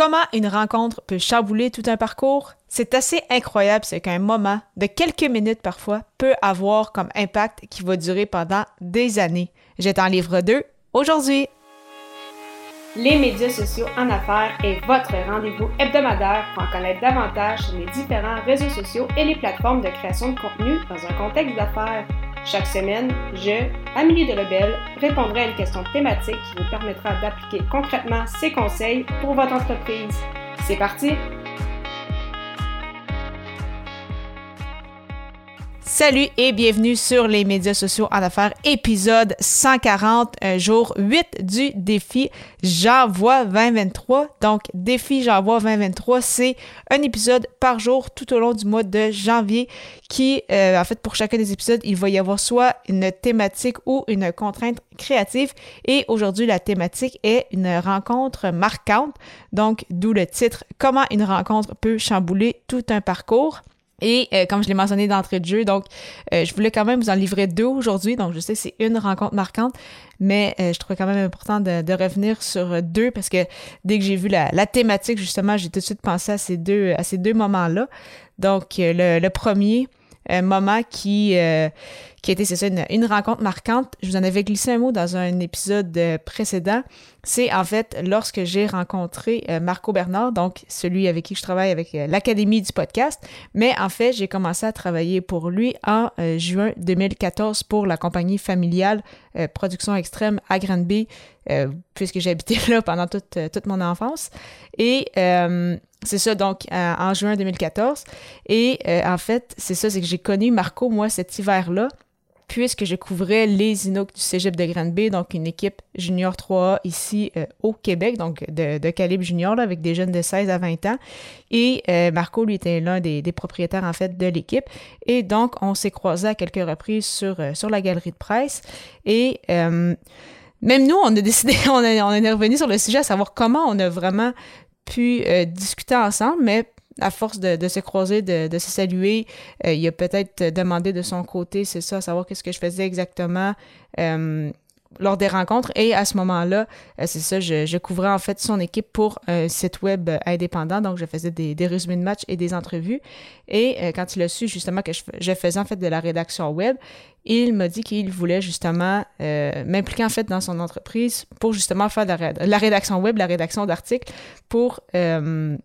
Comment une rencontre peut chambouler tout un parcours? C'est assez incroyable ce qu'un moment, de quelques minutes parfois, peut avoir comme impact qui va durer pendant des années. J'étais en livre 2 aujourd'hui. Les médias sociaux en affaires est votre rendez-vous hebdomadaire pour en connaître davantage sur les différents réseaux sociaux et les plateformes de création de contenu dans un contexte d'affaires. Chaque semaine, je, Amélie Delebel, répondrai à une question thématique qui vous permettra d'appliquer concrètement ces conseils pour votre entreprise. C'est parti! Salut et bienvenue sur les médias sociaux en affaires, épisode 140, un jour 8 du défi J'envoie 2023. Donc, défi J'envoie 2023, c'est un épisode par jour tout au long du mois de janvier qui, euh, en fait, pour chacun des épisodes, il va y avoir soit une thématique ou une contrainte créative. Et aujourd'hui, la thématique est une rencontre marquante. Donc, d'où le titre Comment une rencontre peut chambouler tout un parcours. Et euh, comme je l'ai mentionné d'entrée de jeu, donc euh, je voulais quand même vous en livrer deux aujourd'hui. Donc je sais c'est une rencontre marquante, mais euh, je trouvais quand même important de, revenir sur deux parce que dès que j'ai vu la, la thématique, justement, j'ai tout de suite pensé à ces deux, à ces deux moments-là. Donc le, le premier, un moment qui, euh, qui c'est ça, une, rencontre marquante. Je vous en avais glissé un mot dans un épisode euh, précédent. C'est en fait lorsque j'ai rencontré euh, Marco Bernard, donc celui avec qui je travaille avec l'Académie du podcast. Mais en fait, j'ai commencé à travailler pour lui en juin 2014 pour la compagnie familiale Production Extrême à Granby, puisque j'ai habité là pendant toute, toute mon enfance. Et c'est ça, donc en juin 2014. Et euh, en fait, c'est ça, c'est que j'ai connu Marco, moi, cet hiver-là, puisque je couvrais les Inuks du Cégep de Grande-Bay, donc une équipe junior 3A ici euh, au Québec, donc de, calibre junior, là, avec des jeunes de 16 à 20 ans. Et euh, Marco, lui, était l'un des, propriétaires, en fait, de l'équipe. Et donc, on s'est croisés à quelques reprises sur, sur la galerie de presse. Et... même nous, on a décidé, on, on est revenu sur le sujet à savoir comment on a vraiment pu euh, discuter ensemble, mais à force de, se croiser, de, se saluer, euh, il a peut-être demandé de son côté, c'est ça, savoir qu'est-ce que je faisais exactement. Euh, lors des rencontres. Et à ce moment-là, c'est ça, je, couvrais en fait son équipe pour un site web indépendant. Donc, je faisais des, résumés de matchs et des entrevues. Et quand il a su justement que je, faisais en fait de la rédaction web, il m'a dit qu'il voulait justement euh, m'impliquer en fait dans son entreprise pour justement faire de la, rédaction web, la rédaction d'articles pour euh,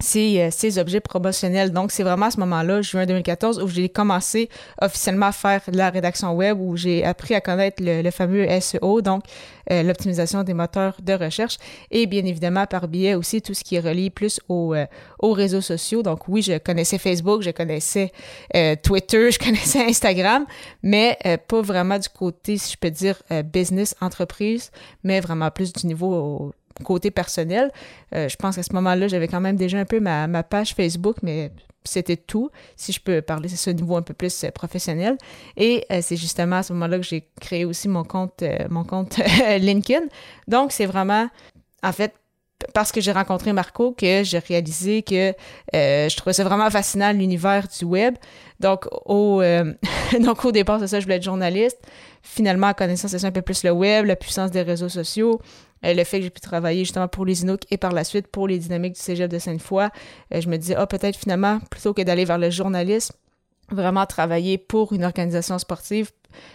ces, ces, objets promotionnels. Donc, c'est vraiment à ce moment-là, juin 2014, où j'ai commencé officiellement à faire la rédaction web, où j'ai appris à connaître le, fameux SEO, donc euh, l'optimisation des moteurs de recherche, et bien évidemment par biais aussi tout ce qui est relié plus aux, euh, aux réseaux sociaux. Donc, oui, je connaissais Facebook, je connaissais euh, Twitter, je connaissais Instagram, mais pas vraiment du côté, si je peux dire, business, entreprise, mais vraiment plus du niveau côté personnel, euh, je pense qu'à ce moment-là, j'avais quand même déjà un peu ma, ma page Facebook, mais c'était tout, si je peux parler, c'est ce niveau un peu plus euh, professionnel. Et euh, c'est justement à ce moment-là que j'ai créé aussi mon compte, mon compte LinkedIn. Donc, c'est vraiment, en fait, parce que j'ai rencontré Marco que j'ai réalisé que je trouvais ça vraiment fascinant l'univers du web. Donc au, donc au départ, c'est ça, je voulais être journaliste. Finalement, en connaissant c'est un peu plus le web, la puissance des réseaux sociaux, euh, le fait que j'ai pu travailler justement pour les Inuks et par la suite pour les dynamiques du cégep de Sainte-Foy, euh, je me disais, ah, peut-être finalement, plutôt que d'aller vers le journalisme, vraiment travailler pour une organisation sportive,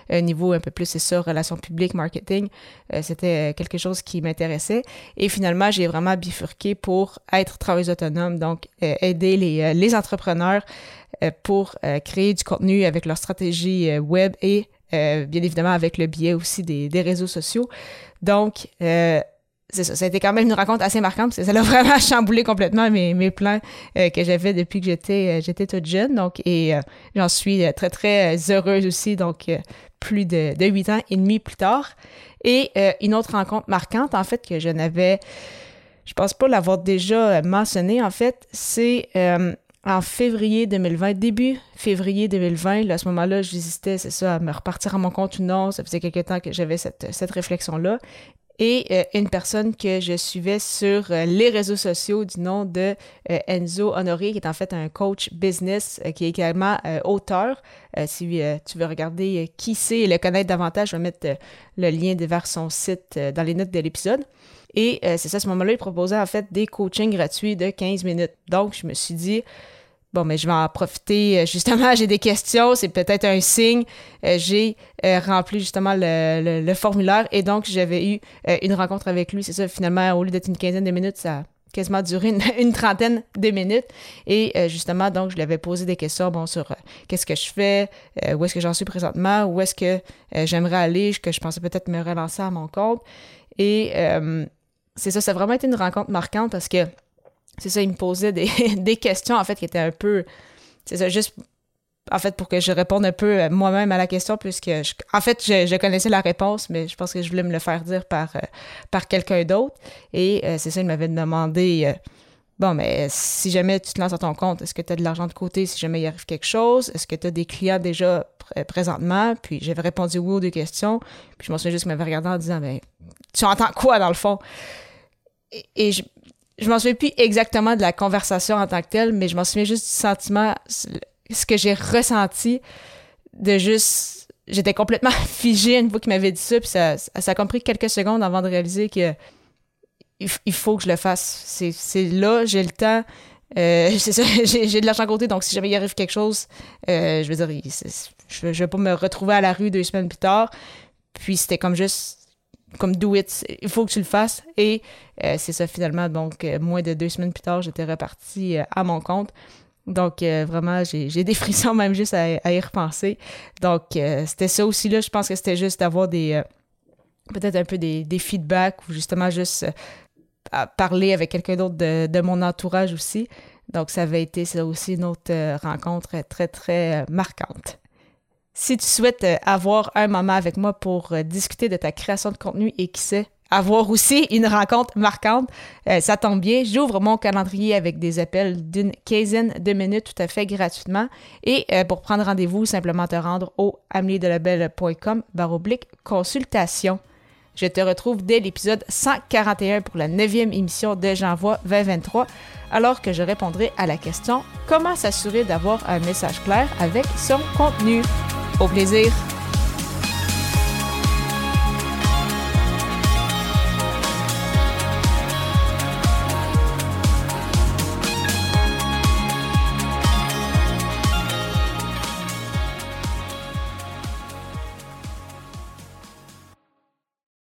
un niveau un peu plus, c'est ça, relations publiques, marketing, euh, c'était quelque chose qui m'intéressait. Et finalement, j'ai vraiment bifurqué pour être travailleuse autonome, donc aider les, entrepreneurs pour créer du contenu avec leur stratégie web et bien évidemment avec le biais aussi des, réseaux sociaux. Donc, euh, c'est ça, ça a été quand même une rencontre assez marquante parce que ça a vraiment chamboulé complètement mes, plans euh, que j'avais depuis que j'étais euh, j'étais toute jeune. Donc, et euh, j'en suis très, très heureuse aussi, donc plus de, de 8 ans et demi plus tard. Et une autre rencontre marquante, en fait, que je n'avais, je pense pas l'avoir déjà mentionné, en fait, c'est en février 2020, début février 2020, là, à ce moment-là, j'hésitais, c'est ça, à me repartir à mon compte ou non. Ça faisait quelque temps que j'avais cette, cette réflexion-là et euh, une personne que je suivais sur euh, les réseaux sociaux du nom de euh, Enzo Honoré, qui est en fait un coach business, qui est également auteur. si tu veux regarder qui c'est et le connaître davantage, je vais mettre le lien vers son site dans les notes de l'épisode. Et c'est ça, à ce moment-là, il proposait en fait des coachings gratuits de 15 minutes. Donc, je me suis dit, Bon, mais je vais en profiter. Justement, j'ai des questions, c'est peut-être un signe. j'ai rempli justement le, formulaire et donc j'avais eu une rencontre avec lui. C'est ça, finalement, au lieu d'être une quinzaine de minutes, ça, quasiment duré une, trentaine de minutes. Et euh, justement, donc, je lui avais posé des questions bon, sur euh, qu'est-ce que je fais, euh, où est-ce que j'en suis présentement, où est-ce que j'aimerais aller, que je pensais peut-être me relancer à mon compte. Et c'est ça, ça a vraiment été une rencontre marquante parce que, c'est ça, il me posait des, des questions, en fait, qui étaient un peu, c'est ça, juste en fait, pour que je réponde un peu euh, moi-même à la question, puisque, en fait, je, connaissais la réponse, mais je pense que je voulais me le faire dire par, euh, par quelqu'un d'autre. Et euh, c'est ça, il m'avait demandé, bon, mais si jamais tu te lances à ton compte, est-ce que tu as de l'argent de côté si jamais il arrive quelque chose? Est-ce que tu as des clients déjà présentement? Puis j'avais répondu oui aux deux questions. Puis je m'en souviens juste qu'il m'avait regardé en disant, mais tu entends quoi dans le fond? Et, je, je m'en souviens plus exactement de la conversation en tant que telle, mais je m'en souviens juste du sentiment, ce que j'ai ressenti de juste. J'étais complètement figée une fois qu'il m'avait dit ça, puis ça, ça a compris quelques secondes avant de réaliser que il, faut que je le fasse. C'est là, j'ai le temps. Euh, j'ai de l'argent à côté, donc si jamais il arrive quelque chose, euh, je veux dire, je, je vais pas me retrouver à la rue deux semaines plus tard. Puis c'était comme juste comme do it, il faut que tu le fasses. Et euh, c'est ça finalement. Donc, moins de deux semaines plus tard, j'étais reparti à mon compte. Donc, euh, vraiment, j'ai des frissons même juste à, y repenser. Donc, euh, c'était ça aussi, là. Je pense que c'était juste d'avoir des. Euh, peut-être un peu des, feedbacks ou justement juste parler avec quelqu'un d'autre de, mon entourage aussi. Donc, ça avait été ça aussi une autre rencontre très, très marquante. Si tu souhaites avoir un moment avec moi pour discuter de ta création de contenu et qui sait, avoir aussi une rencontre marquante. Euh, ça tombe bien, j'ouvre mon calendrier avec des appels d'une quinzaine de minutes tout à fait gratuitement. Et euh, pour prendre rendez-vous, simplement te rendre au ameliedelabel.com baroblique consultation. Je te retrouve dès l'épisode 141 pour la neuvième émission de J'envoie 2023, alors que je répondrai à la question Comment s'assurer d'avoir un message clair avec son contenu? Au plaisir!